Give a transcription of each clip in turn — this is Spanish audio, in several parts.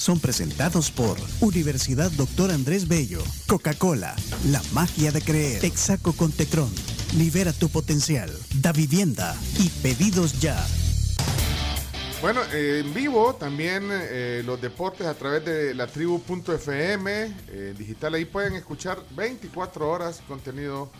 son presentados por Universidad Doctor Andrés Bello, Coca-Cola, La Magia de Creer, Texaco con Tecron, Libera tu Potencial, Da Vivienda y Pedidos Ya. Bueno, eh, en vivo también eh, los deportes a través de la tribu.fm eh, digital. Ahí pueden escuchar 24 horas contenido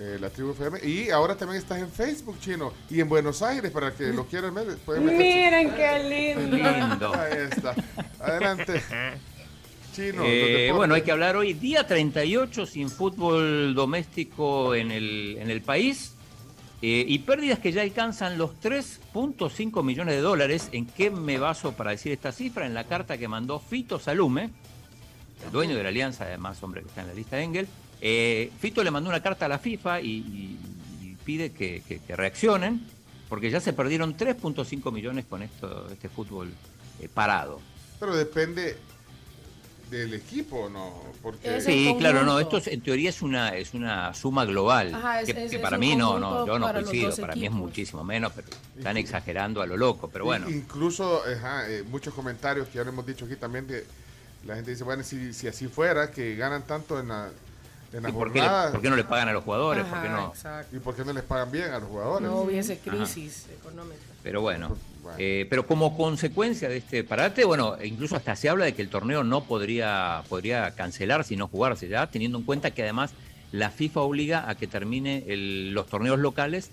eh, la tribu FM. Y ahora también estás en Facebook, chino. Y en Buenos Aires, para que lo quieran ver. Miren qué lindo. Ahí está. Adelante. Chino. Eh, bueno, hay que hablar hoy, día 38 sin fútbol doméstico en el, en el país eh, y pérdidas que ya alcanzan los 3.5 millones de dólares. ¿En qué me baso para decir esta cifra? En la carta que mandó Fito Salume, el dueño de la alianza, además hombre que está en la lista de Engel. Eh, Fito le mandó una carta a la FIFA y, y- y pide que, que- que reaccionen porque ya se perdieron 3.5 millones con esto, este fútbol eh, parado. Pero depende del equipo, ¿no? Porque Sí, claro, no, esto es- en teoría es una, es una suma global, Ajá, es- que, es- que para mí no, no, yo no coincido, para mí es muchísimo menos, pero están exagerando a lo loco, pero bueno. Incluso ajá, eh, muchos comentarios que ya lo hemos dicho aquí también de la gente dice, bueno, si, si así fuera, que ganan tanto en la, en la ¿Y por, qué le- por qué no le pagan a los jugadores? ¿Por qué Ajá, no? exacto. ¿y por qué no les pagan bien a los jugadores? No hubiese crisis económica. Pero bueno, Bueno. Eh, pero como consecuencia de este parate, bueno, e incluso hasta se habla de que el torneo no podría, podría cancelarse y no jugarse ya, teniendo en cuenta que además la FIFA obliga a que termine el- los torneos locales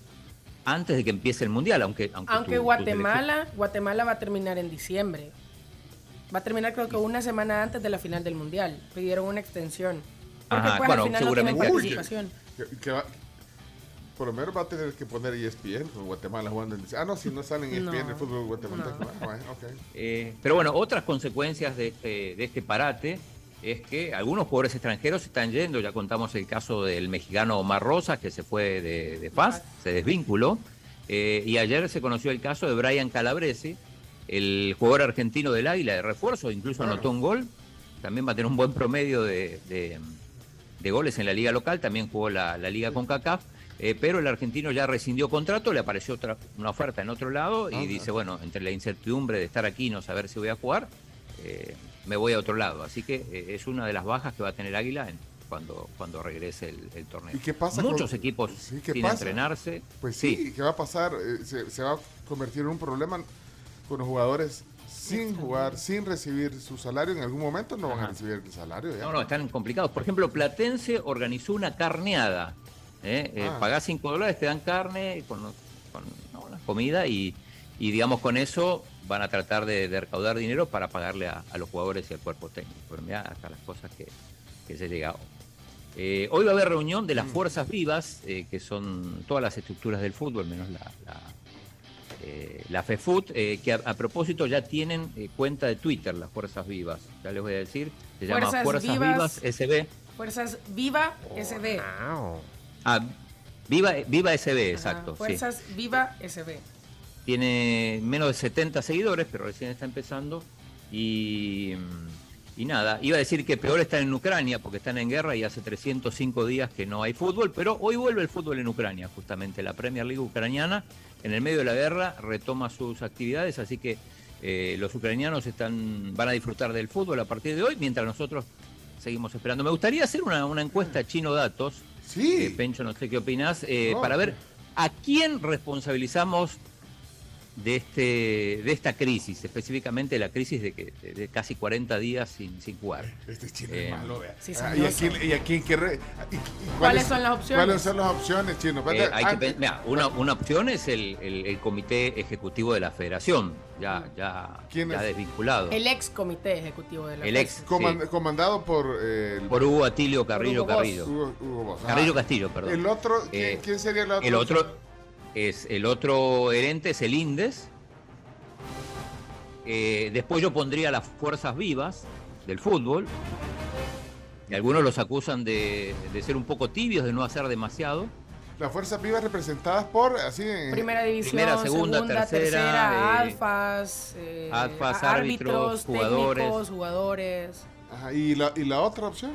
antes de que empiece el mundial, aunque aunque, Aunque tu Guatemala, Guatemala va a terminar en diciembre. Va a terminar creo que una semana antes de la final del mundial. Pidieron una extensión. Porque Ajá, pues bueno, al final no por lo menos va a tener que poner ESPN con Guatemala jugando en Ah, no, si no salen en ESPN No. el fútbol guatemalteco. No. Ah. Eh, pero bueno, otras consecuencias de este, de este parate es que algunos jugadores extranjeros se están yendo. Ya contamos el caso del mexicano Omar Rosas, que se fue de, de Paz, se desvinculó. Eh, y ayer se conoció el caso de Brian Calabrese, el jugador argentino del Águila de refuerzo, incluso anotó un gol. También va a tener un buen promedio de, de- de goles en la liga local, también jugó la, la liga con CACAF. Eh, pero el argentino ya rescindió contrato, le apareció otra, una oferta en otro lado y Ah, dice, bueno, entre la incertidumbre de estar aquí y no saber si voy a jugar, eh, me voy a otro lado. Así que eh, es una de las bajas que va a tener Águila en- cuando, cuando regrese el, el torneo. ¿Y qué pasa Muchos con- equipos Sí, ¿qué sin pasa? entrenarse. Pues sí, ¿qué va a pasar? Eh, se, se va a convertir en un problema con los jugadores sin jugar, sin recibir su salario. En algún momento no van a recibir el salario. ya. No, no, están complicados. Por ejemplo, Platense organizó una carneada. ¿Eh? Eh, Ah. pagás 5 dólares, te dan carne con, con no, la comida y, y, digamos, con eso van a tratar de, de recaudar dinero para pagarle a, a los jugadores y al cuerpo técnico. Pero mirá acá las cosas que, que se llega. Eh, hoy va a haber reunión de Mm. las fuerzas vivas, eh, que son todas las estructuras del fútbol, menos la, la, eh, la FEFUT, eh, que a, a propósito ya tienen eh, cuenta de Twitter, las fuerzas vivas. Ya les voy a decir, se llama Fuerzas Fuerzas Vivas. Vivas SB. Fuerzas Viva SB. Ah, Viva, Viva SB, Ajá, exacto. sí. Fuerzas Viva SB. Tiene menos de 70 seguidores, pero recién está empezando. Y, y nada, iba a decir que peor están en Ucrania, porque están en guerra y hace 305 días que no hay fútbol, pero hoy vuelve el fútbol en Ucrania, justamente. La Premier League ucraniana, en el medio de la guerra, retoma sus actividades, así que eh, los ucranianos están, van a disfrutar del fútbol a partir de hoy, mientras nosotros seguimos esperando. Me gustaría hacer una, una encuesta Chino Datos. Sí. Eh, Pencho, no sé qué opinas, eh, No. para ver a quién responsabilizamos de este de esta crisis, específicamente la crisis de que de, de casi 40 días sin, sin jugar. Este chino Eh, es malo, vea. sí, Ah, ¿Y a sabroso. quién, y a quién qué re- y- y ¿Cuáles son las opciones? ¿Cuáles son las opciones, chino? Eh, hay que mira, una, una opción es el, el- el comité ejecutivo de la federación, ya, ya, ¿Quién ya es? desvinculado. El ex comité ejecutivo de la El ex. Sí. comandado por eh, el- Por Hugo Atilio Carrillo Hugo. Carrillo. Hugo- Hugo Boss. Ah, Carrillo Castillo, perdón. El otro, ¿quién, Eh, quién sería el otro? El otro es el otro herente es el Indes. Eh, después yo pondría las fuerzas vivas del fútbol. Y algunos los acusan de, de ser un poco tibios, de no hacer demasiado. Las fuerzas vivas representadas por, así en... Primera división, Primera, segunda, segunda, tercera, tercera, eh, alfas, eh, alfas, árbitros, jugadores. técnicos, jugadores. Ajá, ¿y, la, ¿Y la otra opción?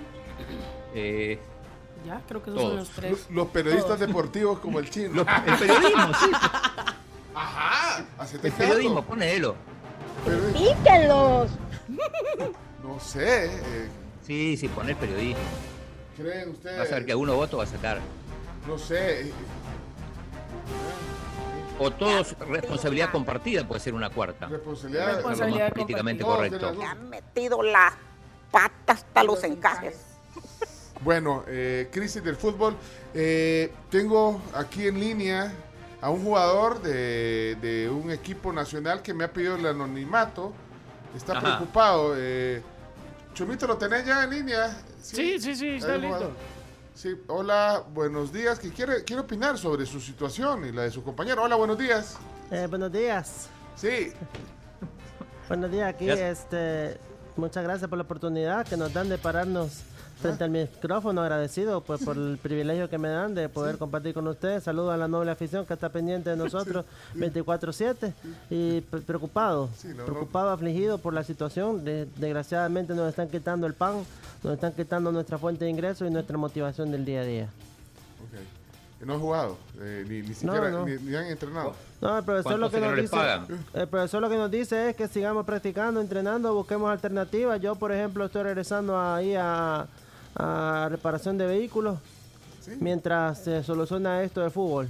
Eh, Ya, creo que esos Todos. son los tres. Los, los periodistas Todos. deportivos como el chino. el periodismo, sí. Ajá, El periodismo, ponelo. ¡Píquenlos! No sé, eh, Sí, sí, poner periodismo. ¿creen ustedes? Vas a ver que alguno voto va a sacar. No sé. eh, O todos responsabilidad compartida puede ser una cuarta. responsabilidad. Responsabilidad políticamente correcto. tienen razón. metido las patas hasta los encajes. Bueno, eh, crisis del fútbol. Eh, tengo aquí en línea a un jugador de, de un equipo nacional que me ha pedido el anonimato. Está Ajá. preocupado. Eh, Chomito, ¿lo tenés ya en línea? Sí, sí, sí, está Ahí, listo. Sí, hola, buenos días. Que quiere, quiere opinar sobre su situación y la de su compañero. Hola, buenos días. Eh, buenos días. Sí, Buenos días aquí. Este, muchas gracias por la oportunidad que nos dan de pararnos frente al micrófono. Agradecido pues, por el privilegio que me dan de poder compartir con ustedes. Saludo a la noble afición que está pendiente de nosotros 24/7 y pre- preocupado, Sí, no, no. preocupado, afligido por la situación. De- desgraciadamente nos están quitando el pan, nos están quitando nuestra fuente de ingresos y nuestra motivación del día a día. ok. No ha jugado, eh, ni, ni siquiera no. Ni, ni han entrenado. No, el profesor lo ¿Cuántos que nos señores dice, pagan? el profesor lo que nos dice es que sigamos practicando, entrenando, busquemos alternativas. Yo, por ejemplo, estoy regresando ahí a, a reparación de vehículos Sí. mientras se soluciona esto de fútbol.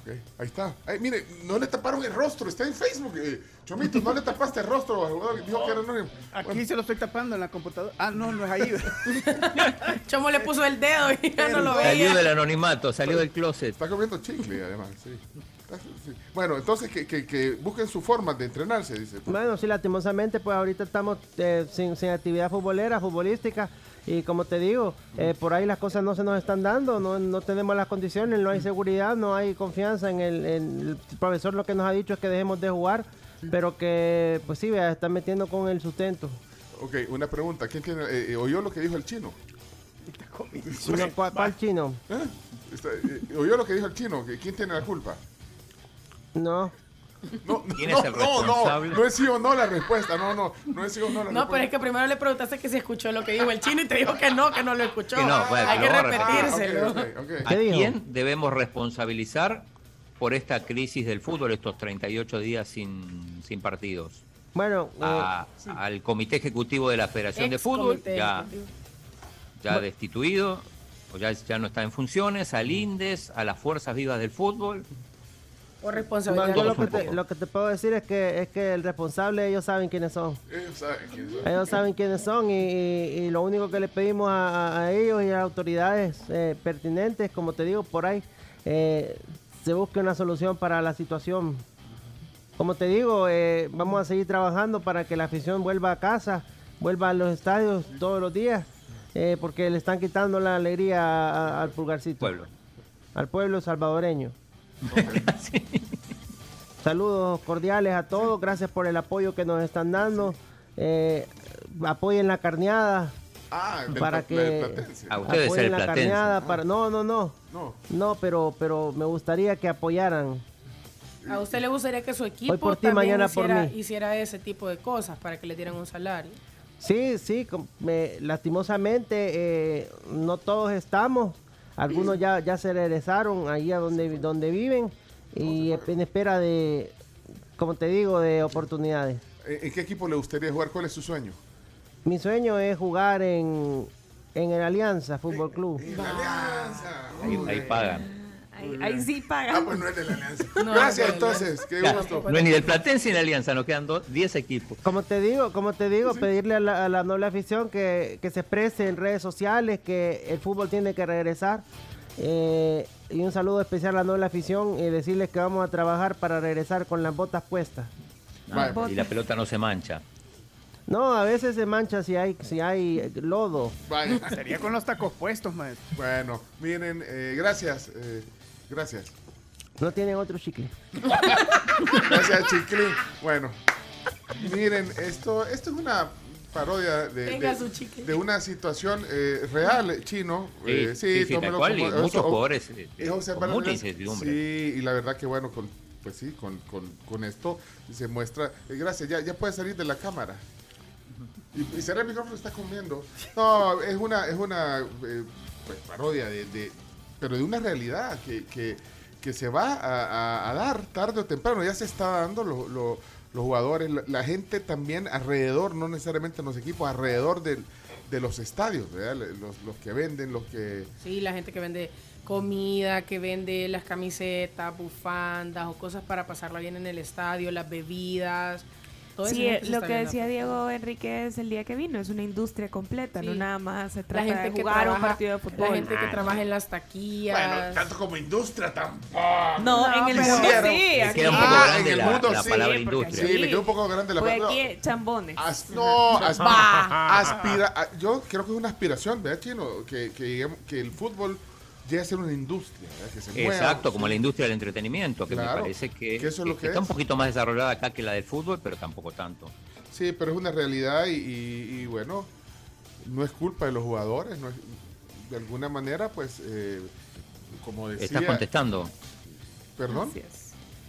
Ok, ahí está. Ay, mire, no le taparon el rostro, está en Facebook. eh, Chomito, no le tapaste el rostro al jugador que dijo que era anónimo. Aquí se lo estoy tapando en la computadora. Ah, no, no es ahí. Chomo le puso el dedo y ya no lo Salió veía. del anonimato, salió del closet. Está comiendo chicle, además, sí. Sí. Bueno, entonces que, que- que busquen su forma de entrenarse, dice. Bueno, sí, lastimosamente, pues ahorita estamos eh, sin, sin actividad futbolera, futbolística. Y como te digo, eh, por ahí las cosas no se nos están dando, no, no tenemos las condiciones, no hay seguridad, no hay confianza en el, en el profesor. Lo que nos ha dicho es que dejemos de jugar, pero que, pues sí, vea, están metiendo con el sustento. Ok, una pregunta. ¿Quién tiene, eh, eh, ¿Oyó lo que dijo el chino? No, ¿cuál, cuál chino? ¿Eh? Está- eh, ¿Oyó lo que dijo el chino? ¿Que ¿Quién tiene la culpa? No. No, ¿Quién no, es el no, no, no es sí o no la respuesta. No, no, no es sí o no la respuesta. No, pero es que primero le preguntaste que si escuchó lo que dijo el chino y te dijo que no, que no lo escuchó. Que no, pues, Hay que repetírselo. Ah. ¿A quién debemos responsabilizar por esta crisis del fútbol, estos 38 días sin, sin partidos? Bueno, eh, A- Al comité ejecutivo de la Federación de Fútbol, ya, ya destituido, o ya, ya no está en funciones, al INDES, a las fuerzas vivas del fútbol. Por yo lo que, te, poco. lo que te puedo decir es que es que el responsable ellos saben quiénes son. Ellos saben quién son. Ellos saben quiénes son y, y- y lo único que le pedimos a, a- a ellos y a las autoridades eh, pertinentes, como te digo, por ahí, eh, se busque una solución para la situación. Como te digo, eh, vamos a seguir trabajando para que la afición vuelva a casa, vuelva a los estadios todos los días, eh, porque le están quitando la alegría a- a- al pulgarcito, Pueblo. al pueblo salvadoreño. Saludos cordiales a todos, gracias por el apoyo que nos están dando. Eh, apoyen la carneada Ah, para que Platense. Ah, Usted debe ser apoyen el la platense. carneada para no no no No. no pero pero me gustaría que apoyaran A usted le gustaría que su equipo Hoy por ti, también mañana hiciera, ese tipo de cosas para que le dieran un salario. sí sí me- lastimosamente eh, no todos estamos algunos ya ya se regresaron ahí a donde donde viven y en espera de como te digo de oportunidades ¿En en qué equipo le gustaría jugar? ¿Cuál es su sueño? mi sueño es jugar en en el Alianza Fútbol Club En la Alianza. Ahí, ahí pagan. Ahí, ahí sí Ah, pagan. pues no es de la Alianza. No, Gracias, no, entonces. Qué gusto. no es ni del Platense ni de Alianza, nos quedan dos- 10 equipos. Como te digo, como te digo, pedirle a la, a la noble afición que, que se exprese en redes sociales, que el fútbol tiene que regresar. Eh, y un saludo especial a la noble afición y decirles que vamos a trabajar para regresar con las botas puestas. Ah, Vale. y la pelota no se mancha. No, a veces se mancha si hay, si hay eh, lodo. Vaya. Sería con los tacos puestos, maestro. Bueno, miren, eh, gracias. eh, gracias. No tienen otro chicle. Gracias, Chiclín. Bueno, miren, esto, esto es una parodia de, chicle. una situación eh, real, eh, chino. Sí, Eh, sí, sí, tal tómelo cual, y como- muchos eso- jugadores, eh. Sí, y la verdad que bueno, con, pues sí, con, con, con esto se muestra. eh, gracias, ya, ya puede salir de la cámara. Y, y cerrar el micrófono está comiendo. No, es una, es una eh, pues, parodia de, de- pero de una realidad que, que, que se va a, a- dar tarde o temprano. Ya se está dando lo- lo- los jugadores, la, gente también alrededor, no necesariamente en los equipos, alrededor del- de los estadios. Los, los que venden, los que... Sí, la gente que vende comida, que vende las camisetas, bufandas o cosas para pasarla bien en el estadio, las bebidas. Todo Sí, eso lo que decía Diego Enríquez el día que vino, es una industria completa, no Sí. nada más se La trata gente de que jugar un trabaja- partido de fútbol. La gente que trabaja en las taquillas. Bueno, tanto como industria tampoco. No, en el mundo sí, Le aquí. queda un poco Ah, grande en el la, mundo la sí, palabra industria. Sí, le quedó un poco grande la Pues palabra. aquí chambones. As- no, aspira, a- yo creo que es una aspiración, ¿verdad, Chino? Que, que, que el fútbol llegue a ser una industria, ¿verdad? Que se mueva. Exacto, como Sí. la industria del entretenimiento, que Claro, me parece que, que eso es lo que está es. un poquito más desarrollada acá que la del fútbol, pero tampoco tanto. Sí, pero es una realidad y, y- y, bueno, no es culpa de los jugadores, no es- de alguna manera, pues, eh, como decía... Estás contestando. ¿Perdón?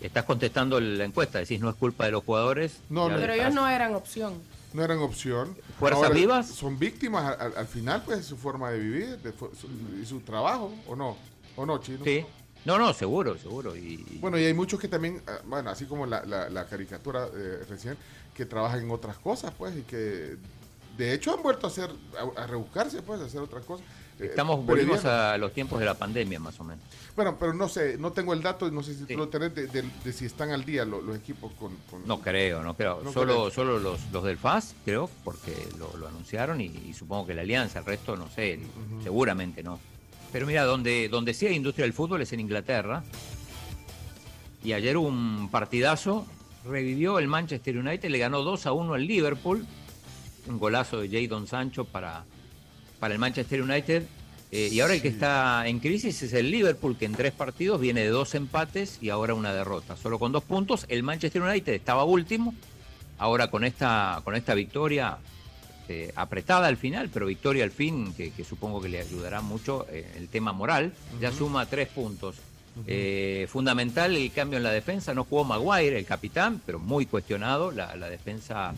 Estás contestando la encuesta, decís no es culpa de los jugadores. No, no. Pero ellos no eran opción. No eran opción. ¿Fuerzas vivas? Son víctimas al, al- al final, pues, de su forma de vivir de su- y su trabajo, ¿o no? ¿O no, Chino? Sí. No, no, seguro, seguro. Y, y- Bueno, y hay muchos que también, ah, bueno, así como la, la- la caricatura eh, recién, que trabajan en otras cosas, pues, y que de hecho han vuelto a hacer, a, a rebuscarse, pues, a hacer otras cosas. Eh, estamos, volvimos a los tiempos de la pandemia, más o menos. Bueno, pero no sé, no tengo el dato, no sé si tú lo tenés de, de- de si están al día lo- los equipos con... con- No creo, no creo. No solo creo. solo los, los del FAS, creo, porque lo, lo anunciaron y, y supongo que la alianza, el resto no sé, seguramente no. Pero mira, donde, donde sí hay industria del fútbol es en Inglaterra. Y ayer un partidazo, revivió el Manchester United, le ganó 2 a 1 al Liverpool. Un golazo de Jadon Sancho para, para el Manchester United. Eh, y ahora el que está en crisis es el Liverpool, que en tres partidos viene de dos empates y ahora una derrota. Solo con dos puntos. El Manchester United estaba último. Ahora con esta, con esta victoria eh, apretada al final, pero victoria al fin, que, que supongo que le ayudará mucho eh, el tema moral, ya suma tres puntos. Fundamental el cambio en la defensa, no jugó Maguire, el capitán, pero muy cuestionado. La, la defensa,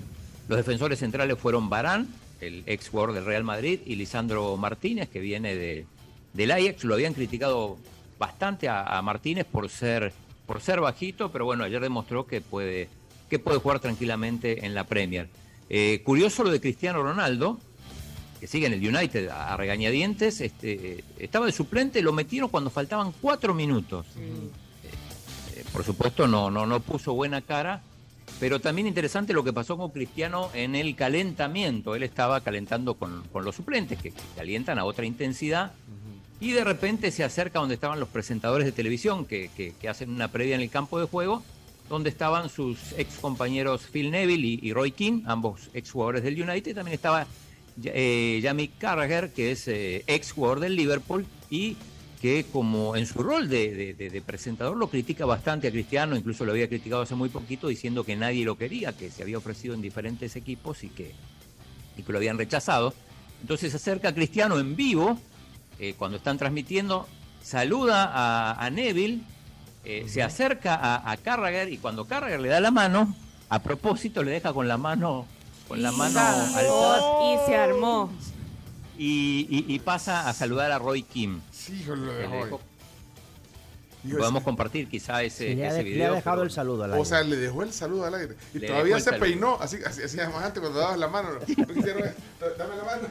los defensores centrales fueron Barán, el ex jugador del Real Madrid, y Lisandro Martínez, que viene de, del Ajax. Lo habían criticado bastante a, a Martínez por ser, por ser bajito, pero bueno, ayer demostró que puede, que puede jugar tranquilamente en la Premier. Eh, curioso lo de Cristiano Ronaldo, que sigue en el United a, regañadientes, este, eh, estaba de suplente, lo metieron cuando faltaban cuatro minutos. Eh, por supuesto no, no, no puso buena cara, pero también interesante lo que pasó con Cristiano en el calentamiento. Él estaba calentando con, con los suplentes, que, que calientan a otra intensidad, y de repente se acerca donde estaban los presentadores de televisión que, que- que hacen una previa en el campo de juego, donde estaban sus ex compañeros Phil Neville y, y Roy King, ambos ex jugadores del United. También estaba eh, Jamie Carragher, que es eh, ex jugador del Liverpool y que como en su rol de, de- de- de presentador lo critica bastante a Cristiano, incluso lo había criticado hace muy poquito diciendo que nadie lo quería, que se había ofrecido en diferentes equipos y que, y que lo habían rechazado. Entonces se acerca a Cristiano en vivo, eh, cuando están transmitiendo, saluda a, a Neville, eh, se acerca a, a Carragher y cuando Carragher le da la mano, a propósito le deja con la mano, con la mano alzada Y se armó. Eh, y, y- y pasa a saludar a Roy Kim. Sí, hijo, lo dejó Podemos compartir quizá ese, Sí, le, ha ese de- le ha video. dejado pero- el saludo al O aire. sea, le dejó el saludo al aire. Y Le todavía se peinó, así, así hacías más antes cuando dabas la mano. ¿no? Quisieron, Dame la mano.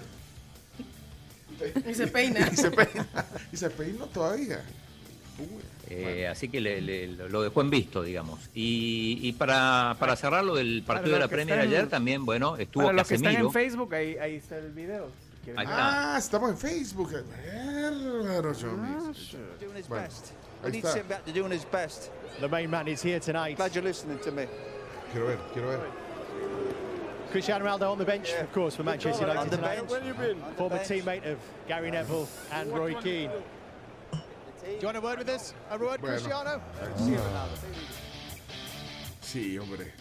Y se peina. Y se peina. Y se peinó todavía. Uy. Eh, así que le- le- lo dejó en visto, digamos. Y, y para, para cerrar lo del Para partido de los la Premier están- ayer también, bueno, estuvo Para los que están Casemiro. en Facebook, ahí, ahí está el video. Si quieren. Ahí está. Ah, estamos en Facebook. Bárbaro, Chomis. Doing his Bueno, best. ahí We need está. Tim back to doing his best. The main man is here tonight. Glad you're listening to me. Quiero ver, quiero ver. Cristiano Ronaldo on the bench, of course, for Manchester United On the tonight. bench. Where you been? On the Former bench. teammate of Gary Neville and Roy Keane. Do you want a word with us? A word, Bueno. Cristiano? Sí, hombre.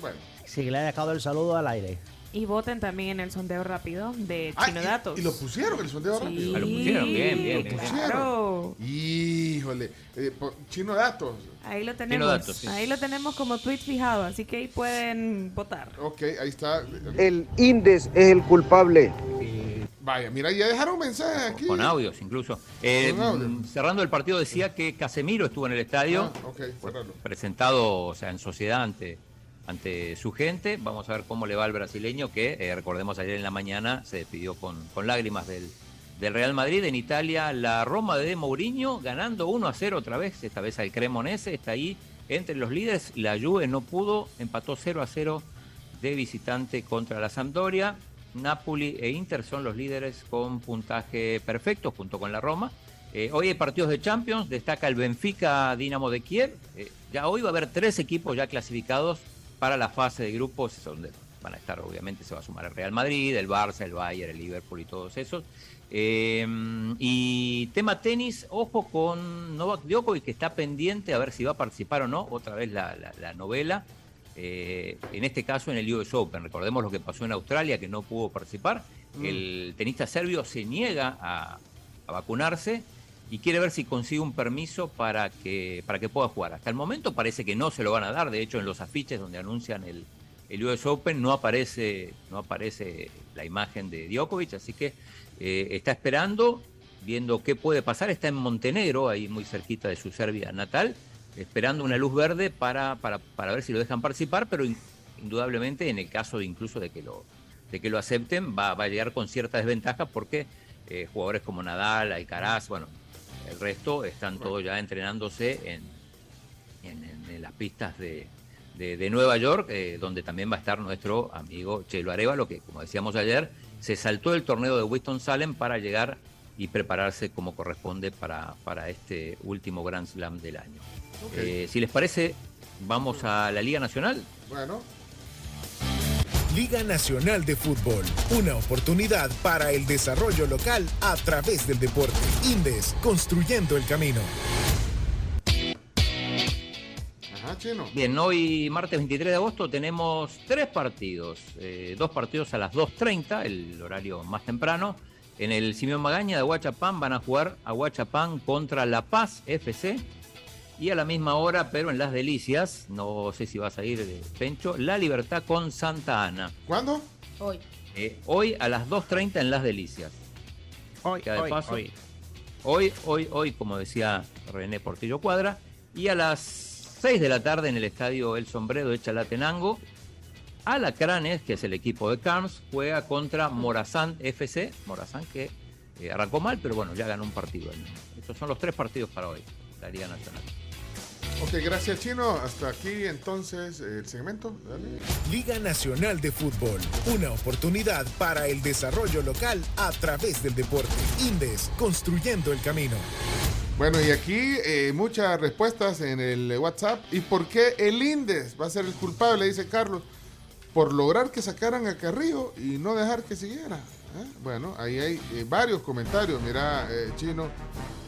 Bueno, Sí, que le ha dejado el saludo al aire. Y voten también en el sondeo rápido de Ah, Chino y- Datos. Y, lo pusieron el sondeo Sí. rápido. Ah, lo pusieron, bien, bien, Lo bien. pusieron. Claro. Híjole. Eh, chino datos. Ahí lo tenemos. Datos, sí. Ahí lo tenemos como tweet fijado, así que ahí pueden votar. Ok, ahí está. El Indes es el culpable. Vaya, mira, ya dejaron mensaje aquí. Con audios incluso. Eh, Con audio. mm, cerrando el partido decía que Casemiro estuvo en el estadio, Ah, ok, cerralo. presentado o sea, en sociedad ante, ante su gente. Vamos a ver cómo le va al brasileño que, eh, recordemos, ayer en la mañana se despidió con, con lágrimas del, del Real Madrid. En Italia, la Roma de Mourinho ganando 1 a 0 otra vez, esta vez al Cremonese, está ahí entre los líderes. La Juve no pudo, empató 0 a 0 de visitante contra la Sampdoria. Napoli e Inter son los líderes con puntaje perfecto junto con la Roma. Eh, hoy hay partidos de Champions, destaca el Benfica Dinamo de Kiev. Eh, ya hoy va a haber tres equipos ya clasificados para la fase de grupos, donde van a estar, obviamente, se va a sumar el Real Madrid, el Barça, el Bayern, el Liverpool y todos esos. Eh, y tema tenis, ojo con Novak Djokovic, que está pendiente a ver si va a participar o no, otra vez la, la- la novela. Eh, en este caso en el US Open. Recordemos lo que pasó en Australia, que no pudo participar. Mm. El tenista serbio se niega a, a vacunarse y quiere ver si consigue un permiso para que, para que pueda jugar. Hasta el momento parece que no se lo van a dar. De hecho, en los afiches donde anuncian el, el US Open no aparece, no aparece la imagen de Djokovic, así que eh, está esperando, viendo qué puede pasar. Está en Montenegro, ahí muy cerquita de su Serbia natal, esperando una luz verde para, para, para ver si lo dejan participar, pero in- indudablemente en el caso incluso de que lo, de que lo acepten, va, va a llegar con cierta desventaja porque eh, jugadores como Nadal, Alcaraz, bueno, el resto están todos ya entrenándose en, en- las pistas de, de- de Nueva York, eh, donde también va a estar nuestro amigo Chelo Arevalo, que como decíamos ayer, se saltó el torneo de Winston-Salem para llegar y prepararse como corresponde para, para este último Grand Slam del año. Eh, si les parece, vamos a la Liga Nacional. Bueno, Liga Nacional de Fútbol, una oportunidad para el desarrollo local a través del deporte. Indes, construyendo el camino. ajá, chino. Bien, hoy martes 23 de agosto tenemos tres partidos, eh, dos partidos a las 2.30, el horario más temprano. En el Simeón Magaña de Huachapán van a jugar a Huachapán contra La Paz FC. Y a la misma hora, pero en Las Delicias, no sé si vas a ir, eh, Pencho, La Libertad con Santa Ana. ¿Cuándo? Hoy. Eh, hoy a las 2.30 en Las Delicias. Hoy, Queda de hoy, paso. hoy. Hoy, hoy, hoy, como decía René Portillo Cuadra. Y a las 6 de la tarde en el estadio El Sombrero de Chalatenango, Alacranes, que es el equipo de Carms, juega contra Morazán FC. Morazán que eh, arrancó mal, pero bueno, ya ganó un partido. Estos son los tres partidos para hoy, la Liga Nacional. Ok, gracias, chino. Hasta aquí entonces el segmento. Dale. Liga Nacional de Fútbol, una oportunidad para el desarrollo local a través del deporte. Indes, construyendo el camino. Bueno, y aquí eh, muchas respuestas en el WhatsApp. ¿Y por qué el Indes va a ser el culpable? Dice Carlos. Por lograr que sacaran a Carrillo y no dejar que siguiera. ¿Eh? Bueno, ahí hay eh, varios comentarios. Mira, eh, Chino.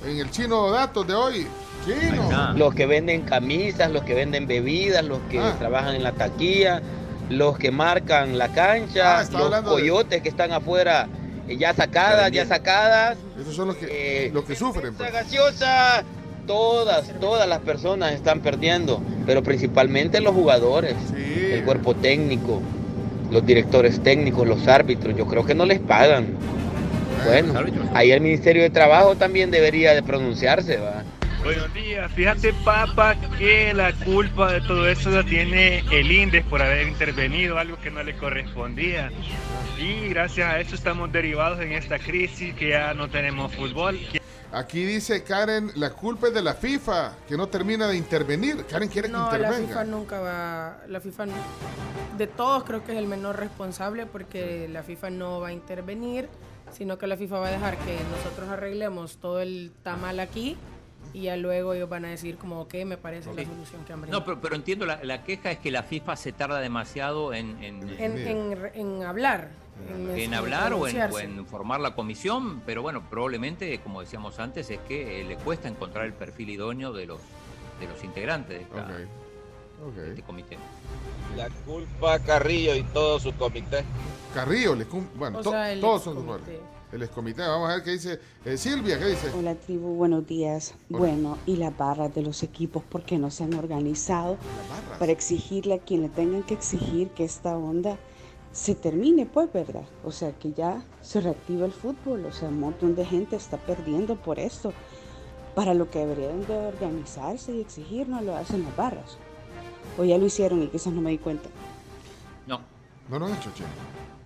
En el Chino Datos de hoy. Chino. Los que venden camisas, los que venden bebidas, los que Ah. trabajan en la taquilla, los que marcan la cancha, Ah, los de- coyotes que están afuera eh, ya sacadas, ya sacadas. Esos son los que, los que sufren. pues. gaseosa, todas, todas las personas están perdiendo, pero principalmente los jugadores, el cuerpo técnico, los directores técnicos, los árbitros, yo creo que no les pagan. Bueno, ahí el Ministerio de Trabajo también debería de pronunciarse, ¿va? Buenos días, fíjate Papa que la culpa de todo eso la tiene el INDES por haber intervenido, algo que no le correspondía. Y gracias a eso estamos derivados en esta crisis, que ya no tenemos fútbol. Aquí dice Karen, la culpa es de la FIFA, que no termina de intervenir. Karen quiere que No, la intervenga. FIFA nunca va. La FIFA no- de todos creo que es el menor responsable porque la FIFA no va a intervenir, sino que la FIFA va a dejar que nosotros arreglemos todo el tamal aquí y ya luego ellos van a decir como, ok, me parece la solución que han brindado. No, pero, pero entiendo, la, la queja es que la FIFA se tarda demasiado en, en, en, en- en hablar. En, en hablar o en, o pronunciarse. en formar la comisión, pero bueno, probablemente, como decíamos antes, es que eh, le cuesta encontrar el perfil idóneo de los, de los integrantes de esta, este comité. La culpa a Carrillo y todo su comité. Carrillo, le cum- bueno, O sea, todos son. El excomité, vamos a ver qué dice eh, Silvia, ¿qué dice? Hola tribu, buenos días. Bueno, y las barras de los equipos, ¿por qué no se han organizado para exigirle a quien le tengan que exigir que esta onda se termine, pues, ¿verdad? O sea, que ya se reactiva el fútbol, o sea, un montón de gente está perdiendo por esto. Para lo que deberían de organizarse y exigir, no lo hacen las barras. O ya lo hicieron y quizás no me di cuenta. No. No lo han hecho, che.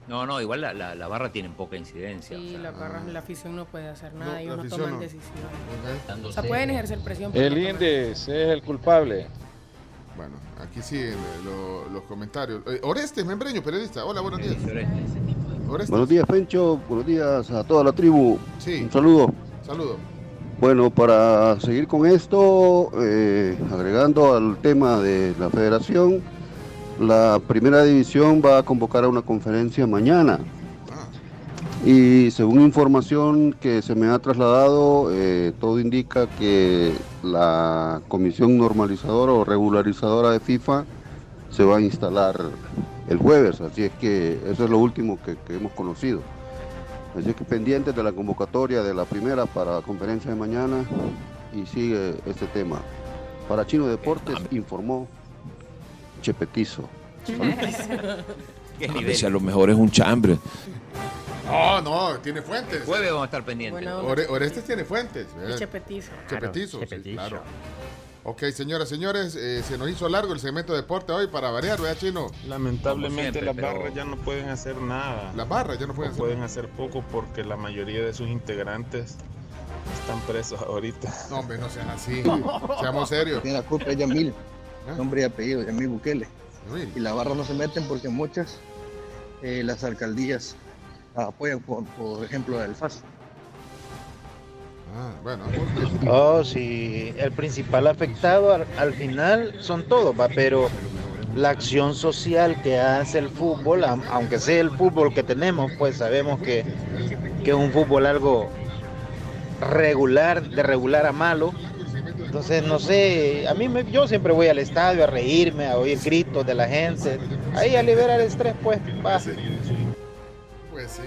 No, no, igual la, la- la barra tiene poca incidencia. Sí, o sea, la, barra- la afición no puede hacer nada, No, ellos la no toman no. decisiones. O sea, pueden ejercer presión. El no Indes es el culpable. Bueno, aquí siguen eh, lo- los comentarios. Eh, Orestes, membreño, periodista. Hola, buenos días. Orestes. Buenos días, Pencho. Buenos días a toda la tribu. Sí. Un saludo. Saludo. Bueno, para seguir con esto, eh, agregando al tema de la federación, la primera división va a convocar a una conferencia mañana. Y según información que se me ha trasladado, eh, todo indica que la comisión normalizadora o regularizadora de FIFA se va a instalar el jueves, así es que eso es lo último que, que hemos conocido. Así es que pendientes de la convocatoria de la primera para la conferencia de mañana y sigue este tema. Para Chino Deportes informó Chepetizo. ¿Qué A veces a lo mejor es un chambre. No, no, tiene fuentes. Jueves vamos a estar pendientes. Buena onda. Ore- Orestes tiene fuentes. Y eh. Chepetizo. Chepetizo, Claro, sí, claro. Ok, señoras, señores, eh, se nos hizo largo el segmento de deporte hoy para variar, ¿verdad, Chino? Lamentablemente Como siempre, las pero- barras ya no pueden hacer nada. Las barras ya no pueden O hacer pueden hacer poco porque la mayoría de sus integrantes están presos ahorita. No, hombre, no sean así. Seamos serios. Tiene la culpa es Yamil, nombre y apellido, Yamil Bukele. Y las barras no se meten porque muchas, eh, las alcaldías apoyan, por, por ejemplo, el FAS. Ah, bueno. Oh, sí, el principal afectado al, al final son todos, va, pero la acción social que hace el fútbol, aunque sea el fútbol que tenemos, pues sabemos que, que es un fútbol algo regular, de regular a malo. Entonces, no sé, a mí me- yo siempre voy al estadio a reírme, a oír gritos de la gente, ahí a liberar el estrés, pues, va. Pues sí.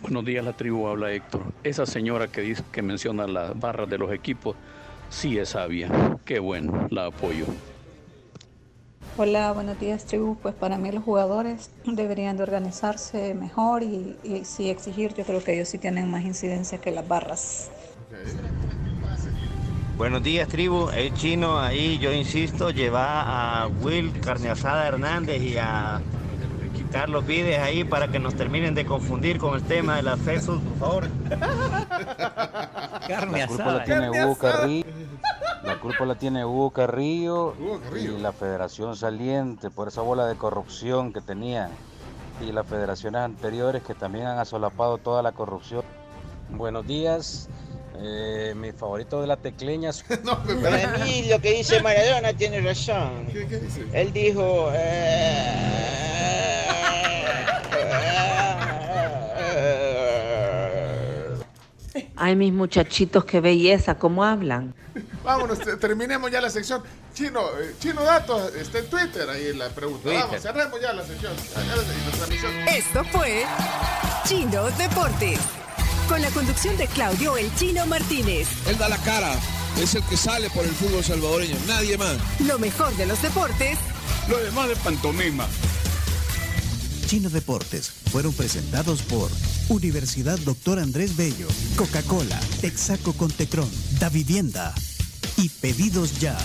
Buenos días, la tribu habla Héctor. Esa señora que dice que menciona las barras de los equipos, sí es sabia. Qué bueno, la apoyo. Hola, buenos días, tribu. Pues para mí los jugadores deberían de organizarse mejor y, y sí exigir. Yo creo que ellos sí tienen más incidencia que las barras. Buenos días, tribu. El chino ahí, yo insisto, lleva a Will Carne Asada Hernández y a Carlos Vides ahí para que nos terminen de confundir con el tema del acceso, por favor. Carne La culpa la tiene Hugo Carrillo. La culpa la tiene Hugo Carrillo, y la federación saliente por esa bola de corrupción que tenía y las federaciones anteriores que también han asolapado toda la corrupción. Buenos días. Eh, mi favorito de la tecleña. Para mí lo que dice Maradona tiene razón. Él dijo... Ay, mis muchachitos, qué belleza, cómo hablan. Vámonos, te- terminemos ya la sección. Chino, eh, Chino Datos está en Twitter ahí la pregunta. Twitter. Vamos, cerremos ya la sección. Esto fue Chino Deportes. Con la conducción de Claudio El Chino Martínez. Él da la cara, es el que sale por el fútbol salvadoreño, nadie más. Lo mejor de los deportes Lo demás de pantomima. Chino Deportes fueron presentados por Universidad Doctor Andrés Bello, Coca-Cola, Texaco con Tecron, Da Vivienda y Pedidos Ya.